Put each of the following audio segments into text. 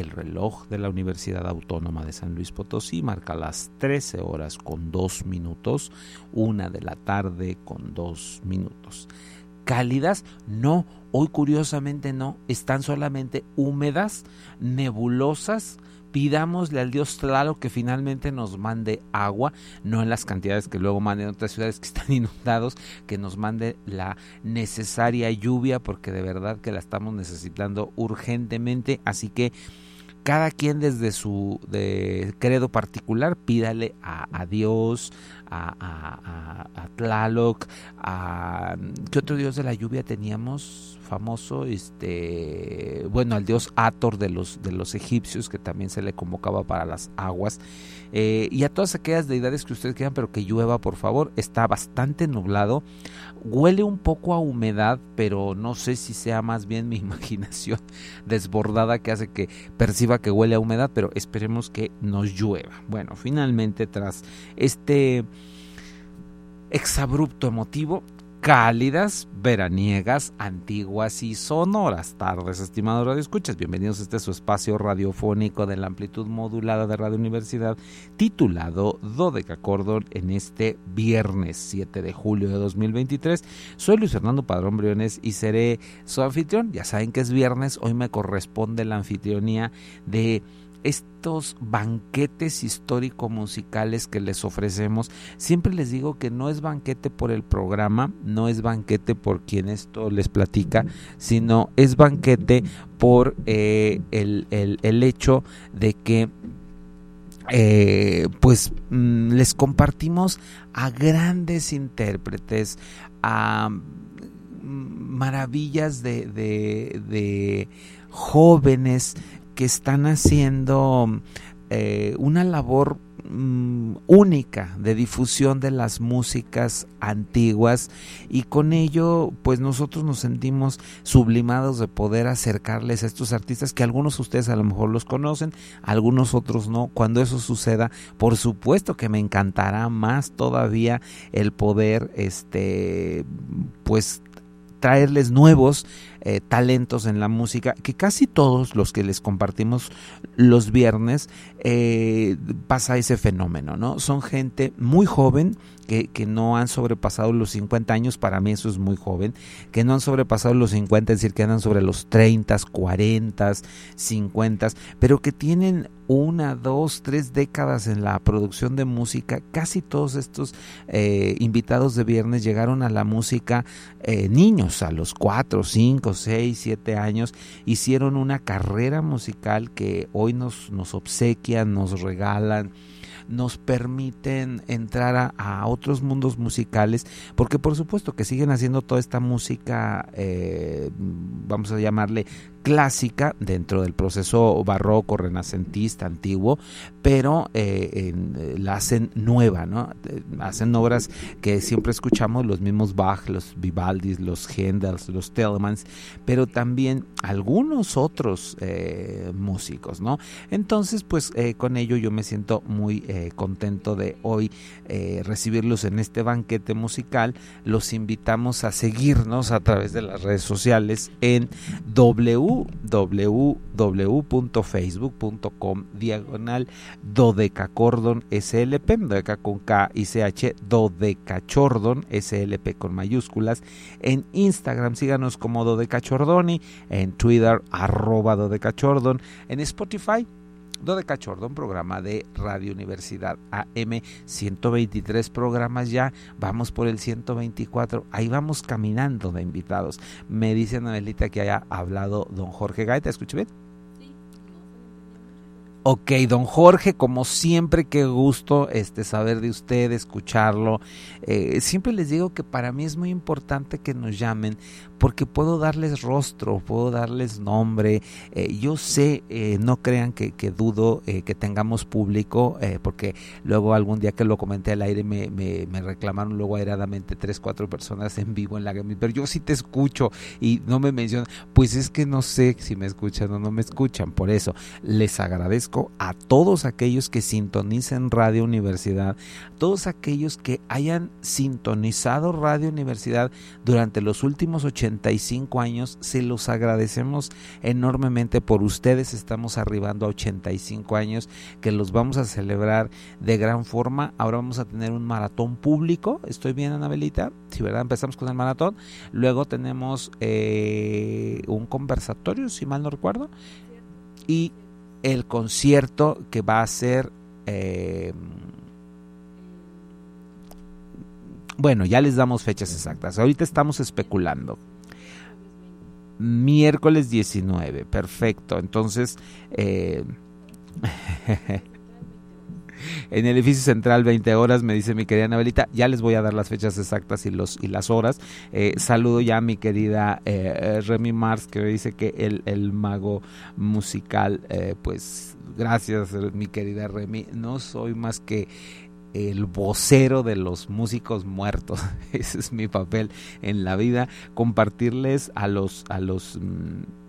El reloj de la Universidad Autónoma de San Luis Potosí marca las 13 horas con 2 minutos, una de la tarde con 2 minutos. ¿Cálidas? No, hoy curiosamente no, están solamente húmedas, nebulosas, pidámosle al dios Tlaloc que finalmente nos mande agua, no en las cantidades que luego manden otras ciudades que están inundados, que nos mande la necesaria lluvia, porque de verdad que la estamos necesitando urgentemente. Así que cada quien desde su de credo particular pídale a, Dios, a, a, a, Tlaloc, a ¿qué otro dios de la lluvia teníamos? famoso, este, bueno, al dios Ator de los, de los egipcios, que también se le convocaba para las aguas, eh, y a todas aquellas deidades que ustedes quieran, pero que llueva, por favor, está bastante nublado, huele un poco a humedad, pero no sé si sea más bien mi imaginación desbordada que hace que perciba que huele a humedad, pero esperemos que nos llueva. Bueno, finalmente tras este exabrupto emotivo, cálidas, veraniegas, antiguas y sonoras tardes, estimados radioescuchas. Bienvenidos a este su espacio radiofónico de la amplitud modulada de Radio Universidad, titulado Dodeca Cordon en este viernes 7 de julio de 2023. Soy Luis Fernando Padrón Briones y seré su anfitrión. Ya saben que es viernes, hoy me corresponde la anfitrionía de estos banquetes histórico-musicales que les ofrecemos, siempre les digo que no es banquete por el programa, no es banquete por quien esto les platica, sino es banquete por eh, el, hecho de que eh, pues mm, les compartimos a grandes intérpretes, a mm, maravillas de, de jóvenes que están haciendo eh, una labor mm, única de difusión de las músicas antiguas y con ello pues nosotros nos sentimos sublimados de poder acercarles a estos artistas que algunos de ustedes a lo mejor los conocen, algunos otros no. Cuando eso suceda, por supuesto que me encantará más todavía el poder este pues traerles nuevos eh, talentos en la música, que casi todos los que les compartimos los viernes eh, pasa ese fenómeno, ¿no? Son gente muy joven que, que, no han sobrepasado los 50 años, para mí eso es muy joven, que no han sobrepasado los 50, es decir, que andan sobre los 30, 40, 50, pero que tienen una, dos, tres décadas en la producción de música. Casi todos estos eh, invitados de viernes llegaron a la música eh, niños, a los cuatro, cinco, seis, siete años. Hicieron una carrera musical que hoy nos, nos obsequian, nos regalan nos permiten entrar a, otros mundos musicales, porque por supuesto que siguen haciendo toda esta música, eh, vamos a llamarle clásica dentro del proceso barroco, renacentista, antiguo, pero eh, eh, la hacen nueva, ¿no? Eh, hacen obras que siempre escuchamos, los mismos Bach, los Vivaldi, los Händels, los Telemans, pero también algunos otros músicos, ¿no? Entonces, pues con ello yo me siento muy contento de hoy recibirlos en este banquete musical. Los invitamos a seguirnos a través de las redes sociales en W www.facebook.com diagonal dodecacordon slp, dodeca con K y CH, dodecachordon slp con mayúsculas. En Instagram síganos como dodecachordoni, en Twitter arroba dodecachordon, en Spotify de Cachordo, un programa de Radio Universidad AM, 123 programas ya, vamos por el 124, ahí vamos caminando de invitados. Me dice Anabelita que haya hablado don Jorge Gaeta, ¿escuché bien? Ok, don Jorge, como siempre, qué gusto este, saber de usted, escucharlo. Eh, siempre les digo que para mí es muy importante que nos llamen porque puedo darles rostro, puedo darles nombre. Eh, yo sé, eh, no crean que, dudo que tengamos público, porque luego algún día que lo comenté al aire me, me, reclamaron luego airadamente tres, cuatro personas en vivo en la Grammy, pero yo sí te escucho y no me mencionan. Pues es que no sé si me escuchan o no me escuchan, por eso les agradezco a todos aquellos que sintonicen Radio Universidad, todos aquellos que hayan sintonizado Radio Universidad durante los últimos 80 85 años. Se los agradecemos enormemente por ustedes. Estamos arribando a 85 años que los vamos a celebrar de gran forma. Ahora vamos a tener un maratón público. ¿Estoy bien, Anabelita? Sí, ¿verdad? Empezamos con el maratón. Luego tenemos eh, un conversatorio, si mal no recuerdo. Y el concierto que va a ser... Eh, bueno, ya les damos fechas exactas. Ahorita estamos especulando. Miércoles 19, perfecto. Entonces, eh, en el edificio central 20 horas, me dice mi querida Anabelita, ya les voy a dar las fechas exactas y, los, y las horas. Eh, saludo ya a mi querida eh, Remy Mars, que me dice que el, el mago musical, pues gracias mi querida Remy, no soy más que el vocero de los músicos muertos. Ese es mi papel en la vida, compartirles a los a los mm,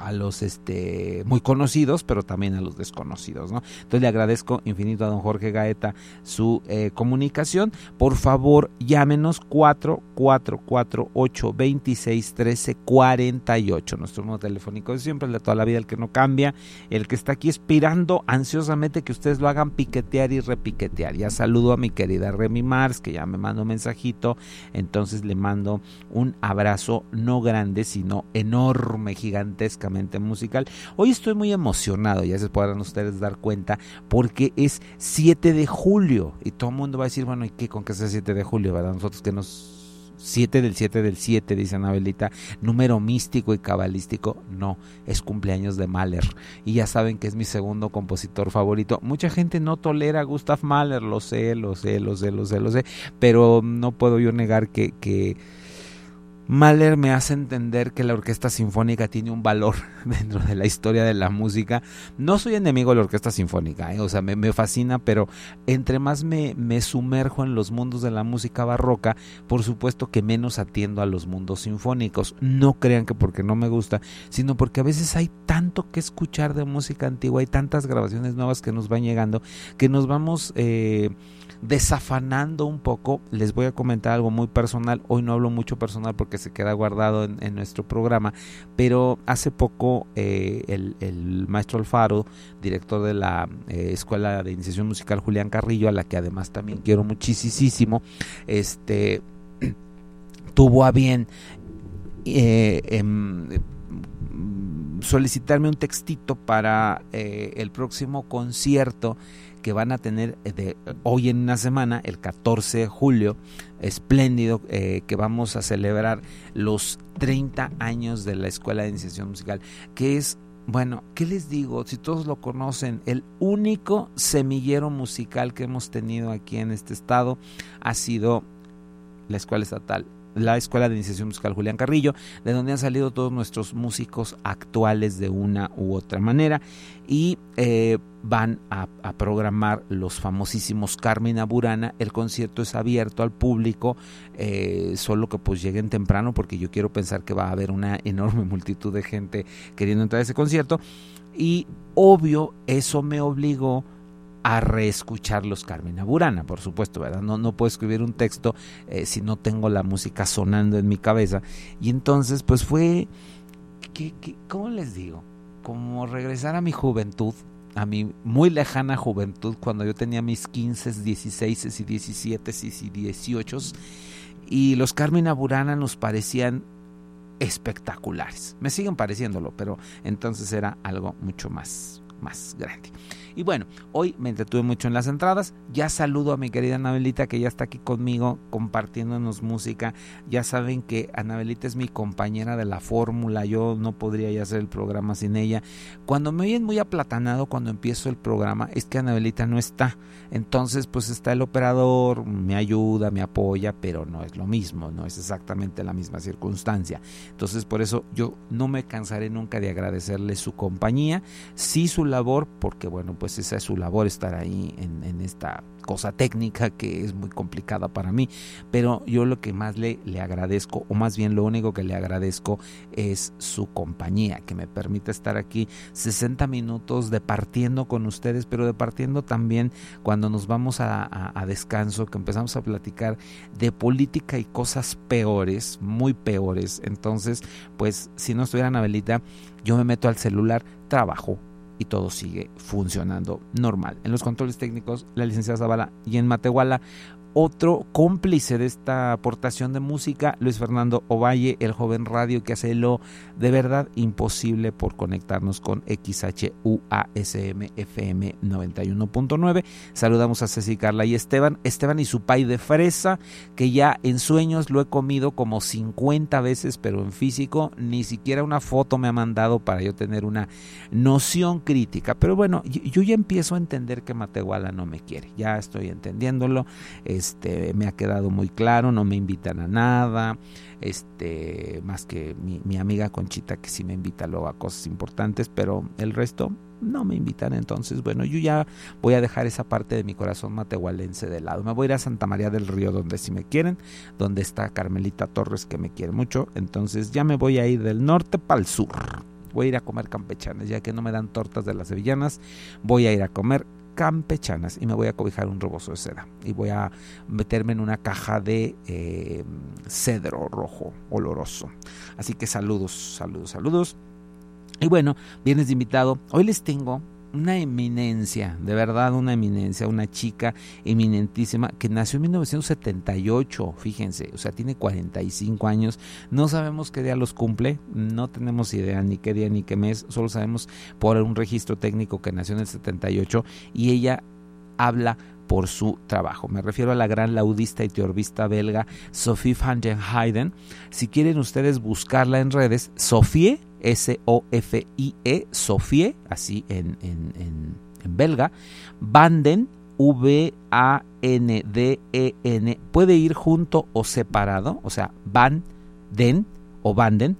a los este muy conocidos, pero también a los desconocidos, ¿no? Entonces le agradezco infinito a don Jorge Gaeta su eh, comunicación. Por favor, llámenos 4448 26 13 48. Nuestro número telefónico es siempre el de toda la vida, el que no cambia, el que está aquí esperando ansiosamente que ustedes lo hagan piquetear y repiquetear. Ya saludo a mi querida Remy Mars, que ya me mandó un mensajito, entonces le mando un abrazo no grande, sino enorme, gigantesca musical. Hoy estoy muy emocionado, ya se podrán ustedes dar cuenta, porque es 7 de julio y todo el mundo va a decir, bueno, ¿y qué con que sea 7 de julio? ¿Verdad? Nosotros que nos 7 del 7 del 7, dice Anabelita, número místico y cabalístico, no, es cumpleaños de Mahler. Y ya saben que es mi segundo compositor favorito. Mucha gente no tolera a Gustav Mahler, lo sé, lo sé, lo sé, lo sé, lo sé, pero no puedo yo negar que, que Mahler me hace entender que la orquesta sinfónica tiene un valor dentro de la historia de la música. No soy enemigo de la orquesta sinfónica, ¿eh? o sea, me, fascina, pero entre más me, me, sumerjo en los mundos de la música barroca, por supuesto que menos atiendo a los mundos sinfónicos. No crean que porque no me gusta, sino porque a veces hay tanto que escuchar de música antigua, hay tantas grabaciones nuevas que nos van llegando, que nos vamos... Eh, desafanando un poco, les voy a comentar algo muy personal. Hoy no hablo mucho personal porque se queda guardado en, nuestro programa, pero hace poco eh, el, maestro Alfaro, director de la eh, Escuela de Iniciación Musical Julián Carrillo, a la que además también quiero muchísimo, este tuvo a bien eh, em, solicitarme un textito para el próximo concierto que van a tener eh, de hoy en una semana, el 14 de julio, espléndido, eh, que vamos a celebrar los 30 años de la Escuela de Iniciación Musical, que es bueno, ¿qué les digo? Si todos lo conocen, el único semillero musical que hemos tenido aquí en este estado ha sido la Escuela Estatal la Escuela de Iniciación Musical Julián Carrillo, de donde han salido todos nuestros músicos actuales de una u otra manera y eh, van a, programar los famosísimos Carmen Aburana. El concierto es abierto al público, eh, solo que pues lleguen temprano porque yo quiero pensar que va a haber una enorme multitud de gente queriendo entrar a ese concierto y obvio eso me obligó a reescuchar los Carmen Burana, por supuesto, ¿verdad? No, no puedo escribir un texto eh, si no tengo la música sonando en mi cabeza. Y entonces, pues fue, ¿qué, cómo les digo? Como regresar a mi juventud, a mi muy lejana juventud, cuando yo tenía mis 15, 16 y 17 y 18. Y los Carmen Burana nos parecían espectaculares. Me siguen pareciéndolo, pero entonces era algo mucho más, más grande. Y bueno, hoy me entretuve mucho en las entradas. Ya saludo a mi querida Anabelita que ya está aquí conmigo compartiéndonos música. Ya saben que Anabelita es mi compañera de la fórmula. Yo no podría ya hacer el programa sin ella. Cuando me oyen muy aplatanado cuando empiezo el programa es que Anabelita no está. Entonces pues está el operador, me ayuda, me apoya, pero no es lo mismo, no es exactamente la misma circunstancia. Entonces por eso yo no me cansaré nunca de agradecerle su compañía, sí su labor, porque bueno, pues esa es su labor estar ahí en, esta cosa técnica que es muy complicada para mí, pero yo lo que más le, le agradezco, o más bien lo único que le agradezco es su compañía, que me permite estar aquí 60 minutos departiendo con ustedes, pero departiendo también cuando nos vamos a, a descanso, que empezamos a platicar de política y cosas peores, muy peores. Entonces, pues si no estuviera Anabelita, yo me meto al celular, trabajo, y todo sigue funcionando normal. En los controles técnicos, la licenciada Zavala y en Matehuala otro cómplice de esta aportación de música, Luis Fernando Ovalle, el joven radio que hace lo de verdad imposible por conectarnos con XHUASM FM 91.9. Saludamos a Ceci Carla y Esteban. Esteban y su pay de fresa, que ya en sueños lo he comido como 50 veces, pero en físico ni siquiera una foto me ha mandado para yo tener una noción crítica. Pero bueno, yo ya empiezo a entender que Matehuala no me quiere. Ya estoy entendiéndolo este, me ha quedado muy claro, no me invitan a nada, este, más que mi, amiga Conchita que sí me invita luego a cosas importantes, pero el resto no me invitan, entonces bueno, yo ya voy a dejar esa parte de mi corazón matehualense de lado, me voy a ir a Santa María del Río donde sí me quieren, donde está Carmelita Torres que me quiere mucho, entonces ya me voy a ir del norte para el sur. Voy a ir a comer campechanas, ya que no me dan tortas de las sevillanas, voy a ir a comer campechanas y me voy a cobijar un rebozo de seda y voy a meterme en una caja de eh, cedro rojo oloroso. Así que saludos, saludos, saludos. Y bueno, vienes de invitado. Hoy les tengo una eminencia, de verdad una eminencia, una chica eminentísima que nació en 1978, fíjense, o sea, tiene 45 años, no sabemos qué día los cumple, no tenemos idea ni qué día ni qué mes, solo sabemos por un registro técnico que nació en el 78 y ella habla por su trabajo. Me refiero a la gran laudista y teorbista belga Sophie van den Heyden. Si quieren ustedes buscarla en redes, Sophie S-O-F-I-E, Sofie, así en, en, en, belga, Banden, V-A-N-D-E-N, puede ir junto o separado, o sea, Van Den o Banden,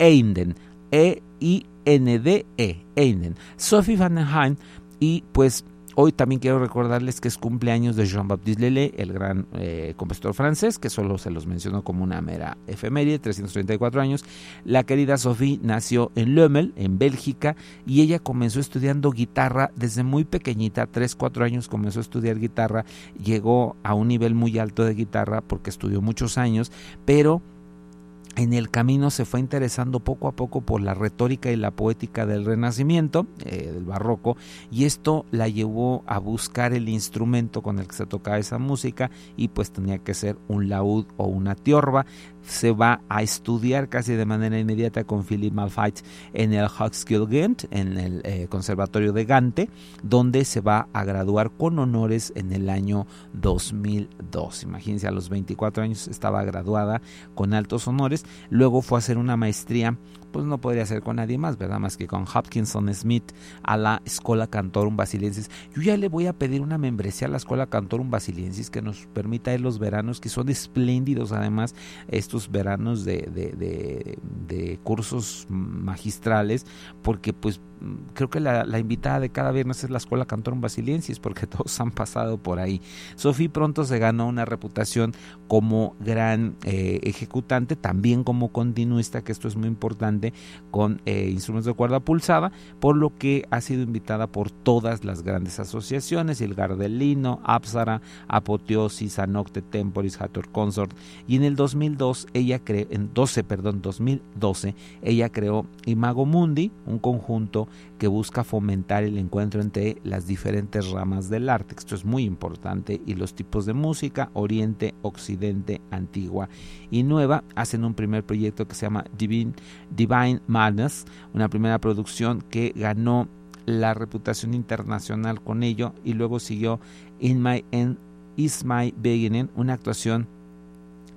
Einden, E-I-N-D-E, Einden. Sophie van den Heijn y pues Hoy también quiero recordarles que es cumpleaños de Jean-Baptiste Lelé, el gran eh, compositor francés, que solo se los menciono como una mera efeméride, 334 años. La querida Sophie nació en Lommel, en Bélgica, y ella comenzó estudiando guitarra desde muy pequeñita, 3, 4 años comenzó a estudiar guitarra, llegó a un nivel muy alto de guitarra porque estudió muchos años, pero en el camino se fue interesando poco a poco por la retórica y la poética del Renacimiento, eh, del Barroco, y esto la llevó a buscar el instrumento con el que se tocaba esa música y pues tenía que ser un laúd o una tiorba se va a estudiar casi de manera inmediata con Philippe Malfait en el Ghent, en el eh, Conservatorio de Gante, donde se va a graduar con honores en el año 2002. Imagínense, a los 24 años estaba graduada con altos honores, luego fue a hacer una maestría pues no podría ser con nadie más, ¿verdad? Más que con Hopkinson Smith a la Escuela Cantorum Basiliensis. Yo ya le voy a pedir una membresía a la Escuela Cantorum Basiliensis que nos permita ir los veranos, que son espléndidos además, estos veranos de, de, de cursos magistrales, porque pues creo que la, invitada de cada viernes es la Escuela Cantorum Basiliensis, porque todos han pasado por ahí. Sofía pronto se ganó una reputación como gran eh, ejecutante, también como continuista, que esto es muy importante, con eh, instrumentos de cuerda pulsada, por lo que ha sido invitada por todas las grandes asociaciones, el Gardelino, Apsara, Apoteosis, Anocte Temporis, Hathor Consort, y en el 2002, ella creó, en 12, perdón, 2012, ella creó Imago Mundi, un conjunto que busca fomentar el encuentro entre las diferentes ramas del arte. Esto es muy importante y los tipos de música, oriente, occidente, antigua y nueva, hacen un primer proyecto que se llama Divine, Divine Madness, una primera producción que ganó la reputación internacional con ello y luego siguió In My End Is My Beginning, una actuación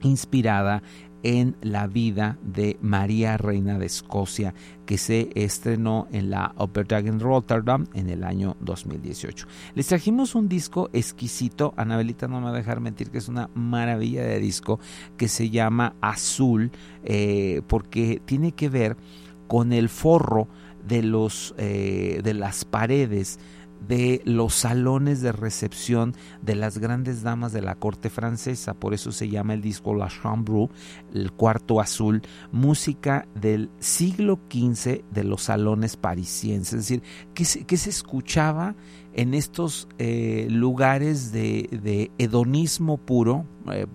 inspirada en la vida de María Reina de Escocia, que se estrenó en la Opera Rotterdam en el año 2018. Les trajimos un disco exquisito, Anabelita no me va a dejar mentir que es una maravilla de disco, que se llama Azul, eh, porque tiene que ver con el forro de, los, eh, de las paredes de los salones de recepción de las grandes damas de la corte francesa, por eso se llama el disco La Chambre, el cuarto azul, música del siglo XV de los salones parisienses, es decir, que que se escuchaba en estos eh, lugares de, hedonismo puro, eh,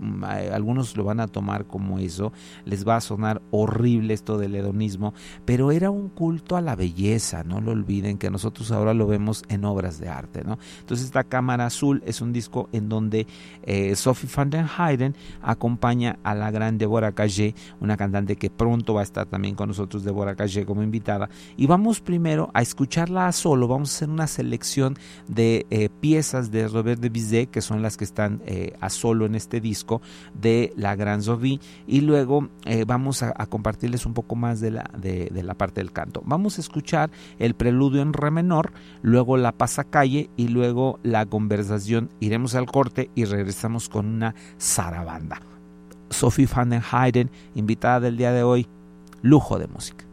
algunos lo van a tomar como eso, les va a sonar horrible esto del hedonismo, pero era un culto a la belleza, no lo olviden que nosotros ahora lo vemos en obras de arte, ¿no? Entonces esta Cámara Azul es un disco en donde eh, Sophie van den Heiden acompaña a la gran Deborah Cagé, una cantante que pronto va a estar también con nosotros, Deborah Cagé como invitada, y vamos primero a escucharla a solo, vamos a hacer una selección de eh, piezas de Robert de Bizet, que son las que están eh, a solo en este disco de la Gran Sophie, y luego eh, vamos a, compartirles un poco más de la, de, la parte del canto. Vamos a escuchar el preludio en re menor, luego la pasacalle y luego la conversación. Iremos al corte y regresamos con una zarabanda. Sophie van den Heiden, invitada del día de hoy, lujo de música.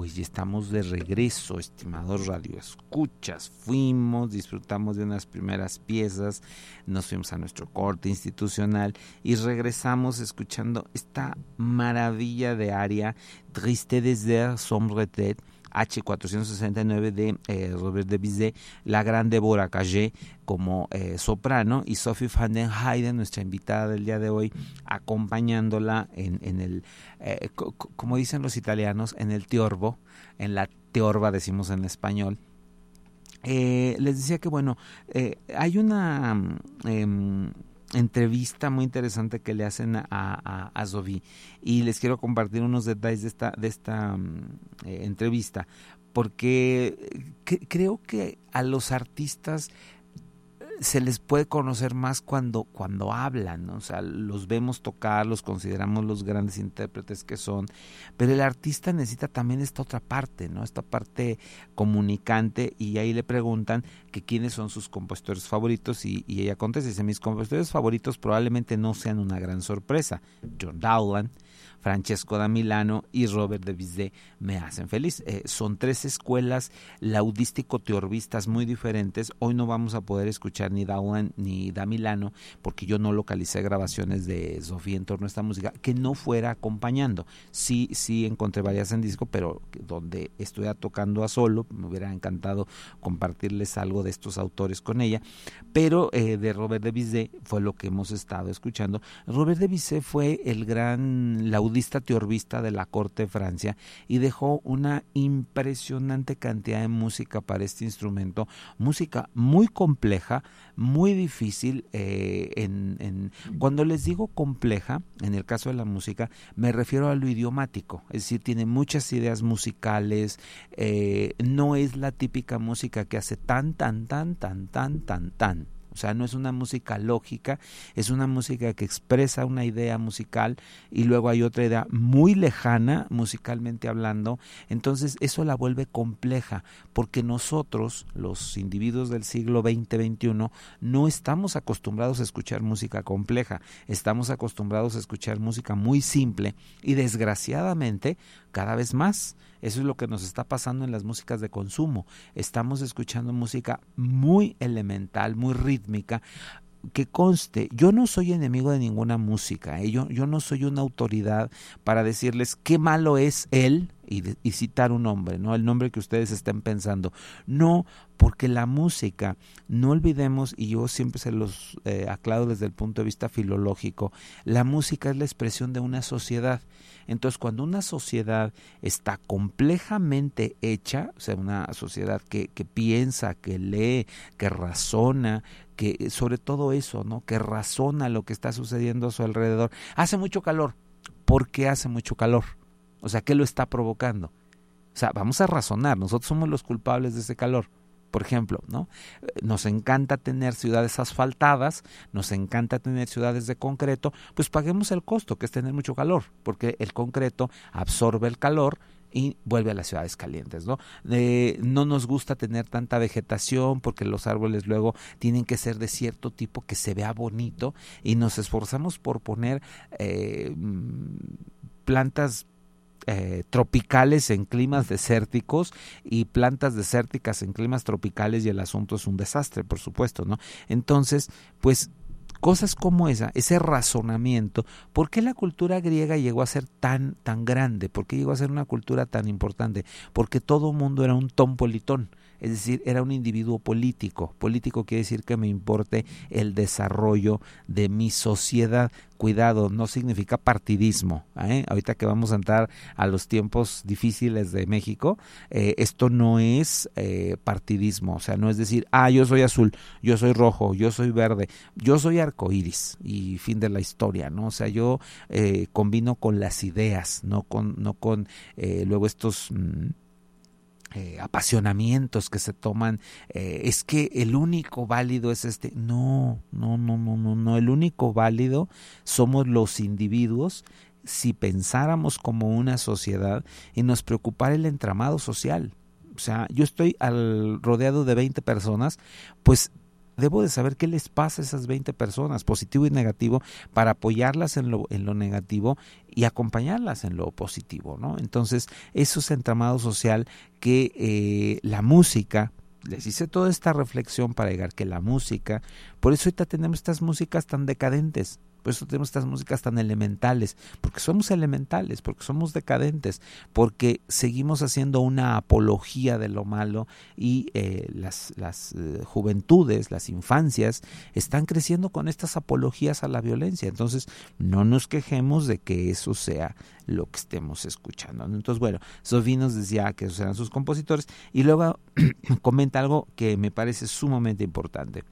Pues ya estamos de regreso, estimados radioescuchas. Fuimos, disfrutamos de unas primeras piezas, nos fuimos a nuestro corte institucional y regresamos escuchando esta maravilla de aria Triste Désert, Sombre Tête H469 de eh, Robert de Bizet, la gran Deborah Cagé como eh, soprano y Sophie van den Heiden, nuestra invitada del día de hoy, acompañándola en, el, eh, como dicen los italianos, en el teorbo, en la teorba decimos en español. les decía que bueno, hay una em, entrevista muy interesante que le hacen a, a, a y les quiero compartir unos detalles de esta, de esta mm, eh, entrevista porque creo que a los artistas se les puede conocer más cuando, cuando hablan, o sea, los vemos tocar, los consideramos los grandes intérpretes que son, pero el artista necesita también esta otra parte, ¿no? Esta parte comunicante y ahí le preguntan que quiénes son sus compositores favoritos y, y ella contesta, dice, mis compositores favoritos probablemente no sean una gran sorpresa, John Dowland, Francesco da Milano y Robert de Bizet me hacen feliz. Eh, son tres escuelas laudístico-teorbistas muy diferentes. Hoy no vamos a poder escuchar ni Dowland ni da Milano porque yo no localicé grabaciones de Sofía en torno a esta música que no fuera acompañando. Sí, sí encontré varias en disco, pero donde estuviera tocando a solo, me hubiera encantado compartirles algo de estos autores con ella. Pero eh, de Robert de Bizet fue lo que hemos estado escuchando. Robert de Bizet fue el gran laudístico budista de la corte de Francia y dejó una impresionante cantidad de música para este instrumento, música muy compleja, muy difícil. Eh, cuando les digo compleja, en el caso de la música, me refiero a lo idiomático, es decir, tiene muchas ideas musicales, eh, no es la típica música que hace tan, tan, tan, tan, tan, tan, tan o sea, no es una música lógica, es una música que expresa una idea musical y luego hay otra idea muy lejana musicalmente hablando. Entonces eso la vuelve compleja porque nosotros, los individuos del siglo XX-XXI, no estamos acostumbrados a escuchar música compleja, estamos acostumbrados a escuchar música muy simple y desgraciadamente cada vez más. Eso es lo que nos está pasando en las músicas de consumo. Estamos escuchando música muy elemental, muy rítmica. Que conste, yo no soy enemigo de ninguna música, ¿eh? yo, yo no soy una autoridad para decirles qué malo es él y, citar un nombre, ¿no? El nombre que ustedes estén pensando. No, porque la música, no olvidemos, y yo siempre se los eh, aclaro desde el punto de vista filológico, la música es la expresión de una sociedad entonces, cuando una sociedad está complejamente hecha, o sea, una sociedad que, que piensa, que lee, que razona, que sobre todo eso, ¿no? Que razona lo que está sucediendo a su alrededor. Hace mucho calor. ¿Por qué hace mucho calor? O sea, ¿qué lo está provocando? O sea, vamos a razonar, nosotros somos los culpables de ese calor por ejemplo, ¿no? Nos encanta tener ciudades asfaltadas, nos encanta tener ciudades de concreto, pues paguemos el costo, que es tener mucho calor, porque el concreto absorbe el calor y vuelve a las ciudades calientes, ¿no? no nos gusta tener tanta vegetación porque los árboles luego tienen que ser de cierto tipo que se vea bonito y nos esforzamos por poner eh, mm, plantas eh, tropicales en climas desérticos y plantas desérticas en climas tropicales y el asunto es un desastre, por supuesto, ¿no? Entonces, pues cosas como esa, ese razonamiento, ¿por qué la cultura griega llegó a ser tan tan grande? ¿Por qué llegó a ser una cultura tan importante? Porque todo mundo era un tompolitón es decir, era un individuo político. Político quiere decir que me importe el desarrollo de mi sociedad. Cuidado, no significa partidismo. ¿eh? Ahorita que vamos a entrar a los tiempos difíciles de México, eh, esto no es eh, partidismo, o sea, no es decir, ah, yo soy azul, yo soy rojo, yo soy verde, yo soy arcoíris y fin de la historia, ¿no? O sea, yo combino con las ideas, no con, no con luego estos... Mm, eh, apasionamientos que se toman, eh, es que el único válido es este. No, no, no, no, no, no. El único válido somos los individuos si pensáramos como una sociedad y nos preocupara el entramado social. O sea, yo estoy al rodeado de 20 personas, pues debo de saber qué les pasa a esas 20 personas, positivo y negativo, para apoyarlas en lo, en lo negativo y acompañarlas en lo positivo, ¿no? Entonces, eso es entramado social que eh, la música, les hice toda esta reflexión para llegar que la música, por eso ahorita tenemos estas músicas tan decadentes, por eso tenemos estas músicas tan elementales, porque somos elementales, porque somos decadentes, porque seguimos haciendo una apología de lo malo y eh, las, las eh, juventudes, las infancias, están creciendo con estas apologías a la violencia. Entonces, no nos quejemos de que eso sea lo que estemos escuchando. Entonces, bueno, Sofía nos decía que esos eran sus compositores y luego comenta algo que me parece sumamente importante.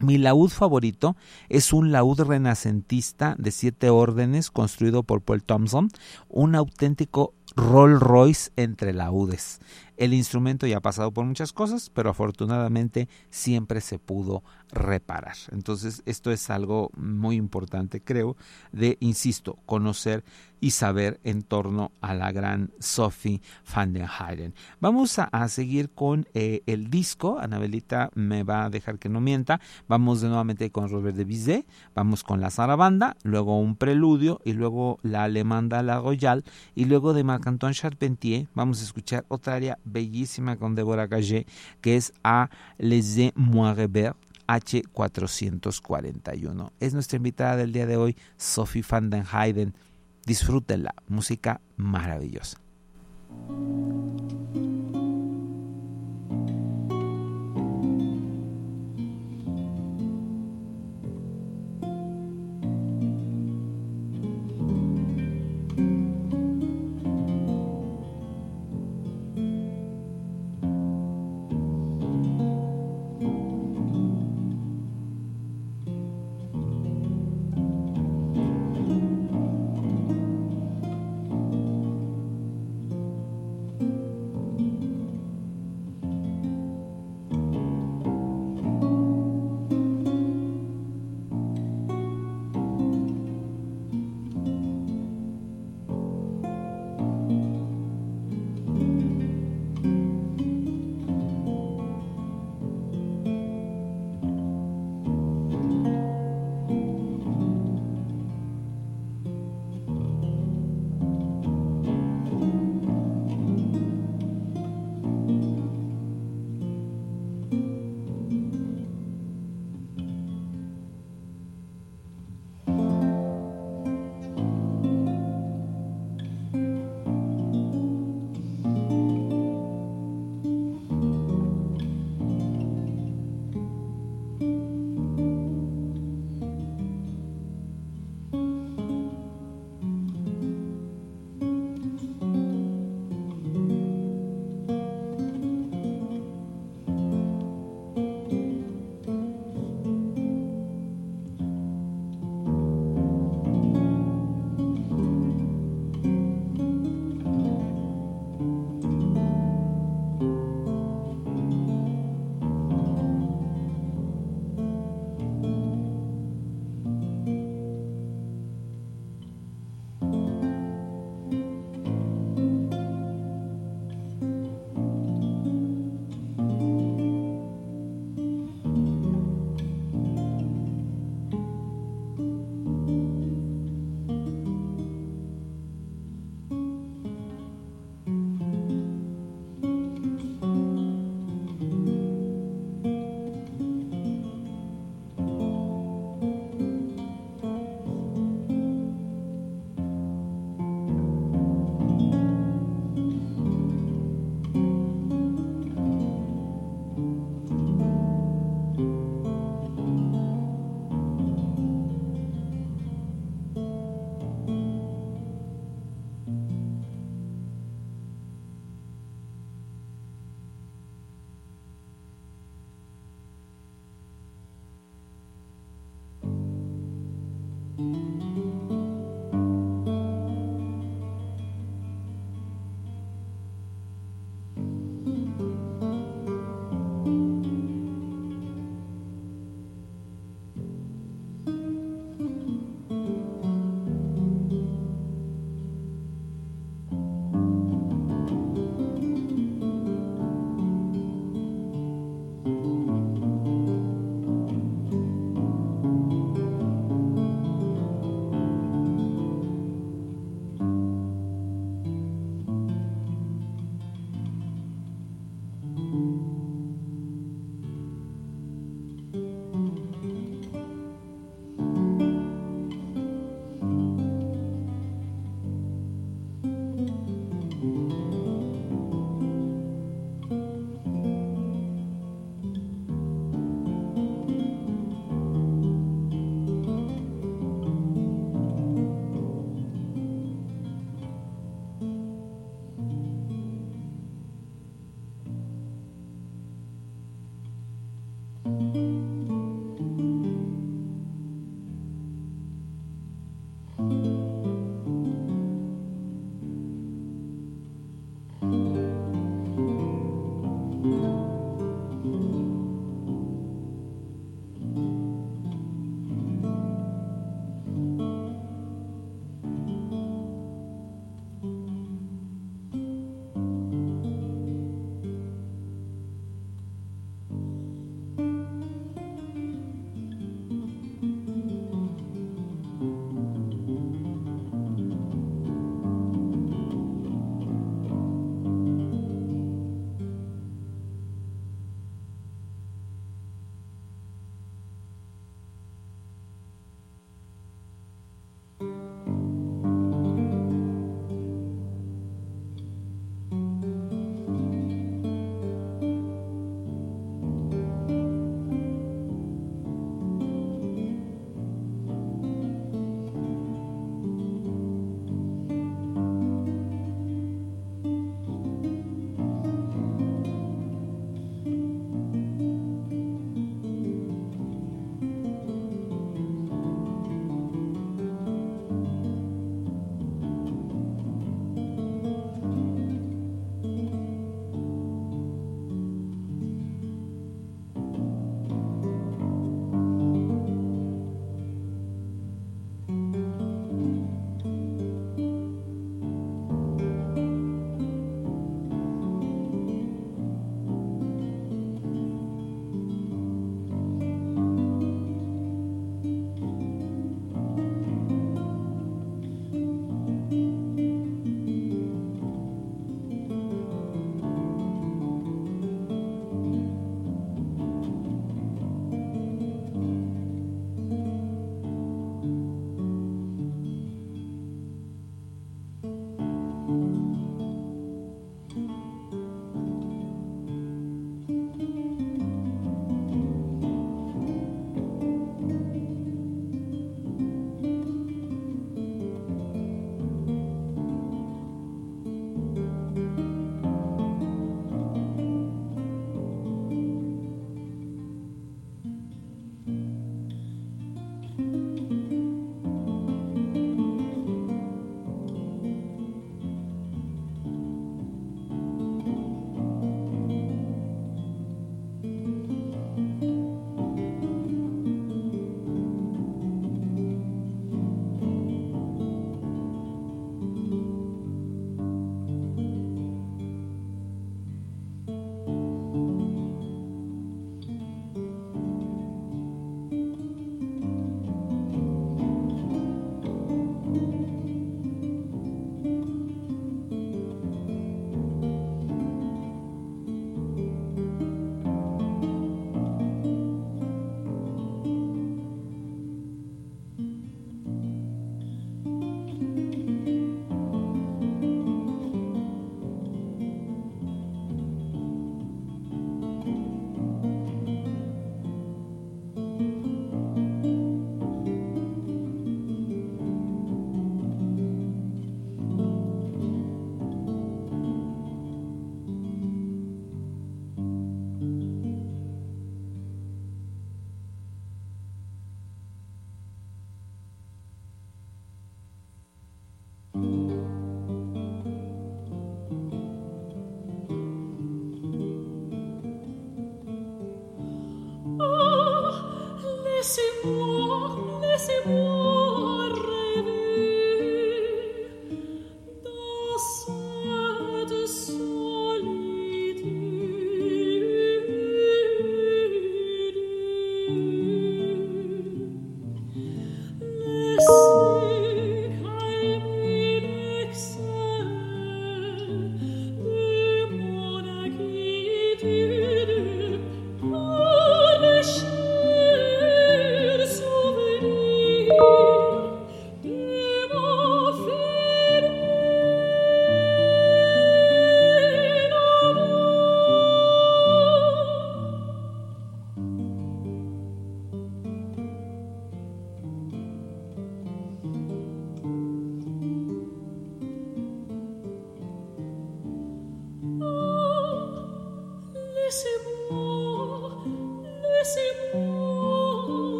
Mi laúd favorito es un laúd renacentista de siete órdenes construido por Paul Thompson, un auténtico Rolls Royce entre laúdes. El instrumento ya ha pasado por muchas cosas, pero afortunadamente siempre se pudo reparar. Entonces, esto es algo muy importante, creo, de, insisto, conocer y saber en torno a la gran Sophie van den Heyden. Vamos a, seguir con eh, el disco. Anabelita me va a dejar que no mienta. Vamos de nuevamente con Robert de Bizet, vamos con la zarabanda, luego un preludio y luego la alemanda La Royale y luego de Marc-Antoine Charpentier vamos a escuchar otra área bellísima con Deborah Gagé que es A Les Moi H441. Es nuestra invitada del día de hoy, Sophie van den Heyden. Disfrútenla, música maravillosa.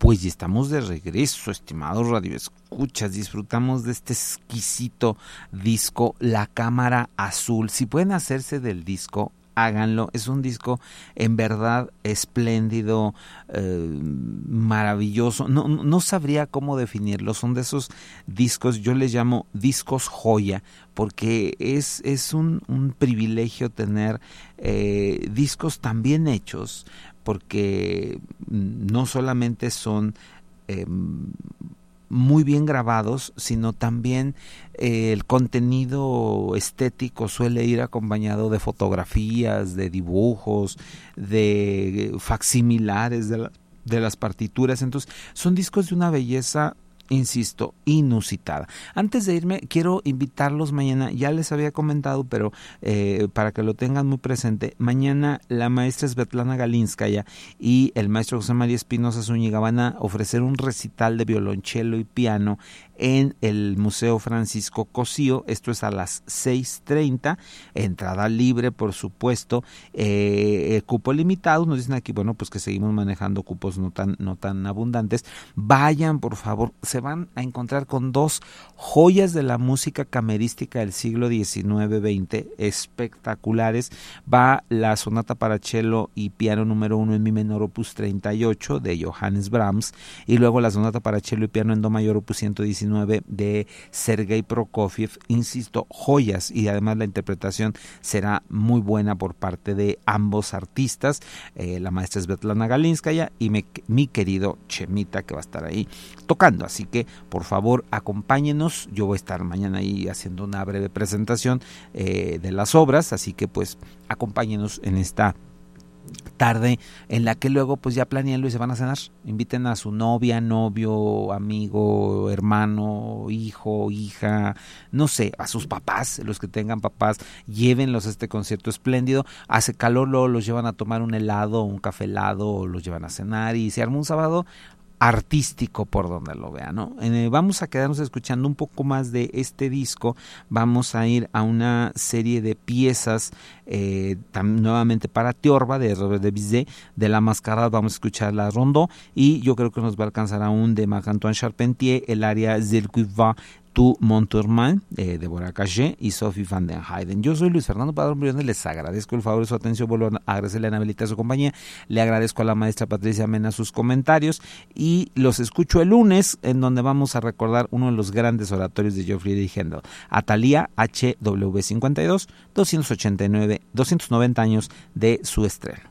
Pues y estamos de regreso, estimados radioescuchas. Disfrutamos de este exquisito disco, La Cámara Azul. Si pueden hacerse del disco, háganlo. Es un disco en verdad espléndido, eh, maravilloso. No, no, sabría cómo definirlo. Son de esos discos, yo les llamo discos joya, porque es, es un, un privilegio tener eh, discos tan bien hechos, porque no solamente son em, muy bien grabados, sino también eh, el contenido estético suele ir acompañado de fotografías, de dibujos, de facsimilares de, de las partituras. Entonces, son discos de una belleza insisto, inusitada. Antes de irme, quiero invitarlos mañana, ya les había comentado, pero eh, para que lo tengan muy presente, mañana la maestra Svetlana Galinskaya y el maestro José María Espinosa Zúñiga van a ofrecer un recital de violonchelo y piano en el Museo Francisco Cosío. Esto es a las 6.30, entrada libre, por supuesto, eh, eh, cupo limitado. Nos dicen aquí, bueno, pues que seguimos manejando cupos no tan, no tan abundantes. Vayan, por favor, se van a encontrar con dos joyas de la música camerística del siglo XIX-XX, espectaculares. Va la sonata para cello y piano número uno en mi menor opus 38 de Johannes Brahms y luego la sonata para cello y piano en do mayor opus 119 de Sergei Prokofiev, insisto, joyas y además la interpretación será muy buena por parte de ambos artistas, eh, la maestra Svetlana Galinskaya y mi querido Chemita que va a estar ahí tocando, así que por favor acompáñenos, yo voy a estar mañana ahí haciendo una breve presentación eh, de las obras, así que pues acompáñenos en esta tarde en la que luego pues ya planean y se van a cenar. Inviten a su novia, novio, amigo, hermano, hijo, hija, no sé, a sus papás, los que tengan papás, llévenlos a este concierto espléndido. Hace calor, luego los llevan a tomar un helado, un café helado, los llevan a cenar y se arma un sábado artístico por donde lo vean. ¿no? Eh, vamos a quedarnos escuchando un poco más de este disco. Vamos a ir a una serie de piezas eh, nuevamente para Teorba de Robert de Bizet. De la mascarada vamos a escuchar la Rondo y yo creo que nos va a alcanzar aún de Marc-Antoine Charpentier el área Zircuit Tu Montourman, de Deborah Cachet y Sophie van den Hayden. Yo soy Luis Fernando Padrón Briones, les agradezco el favor de su atención, vuelvo a agradecerle a Anabelita su compañía, le agradezco a la maestra Patricia Mena sus comentarios y los escucho el lunes en donde vamos a recordar uno de los grandes oratorios de Geoffrey Händel, Atalia HW52, 289, 290 años de su estreno.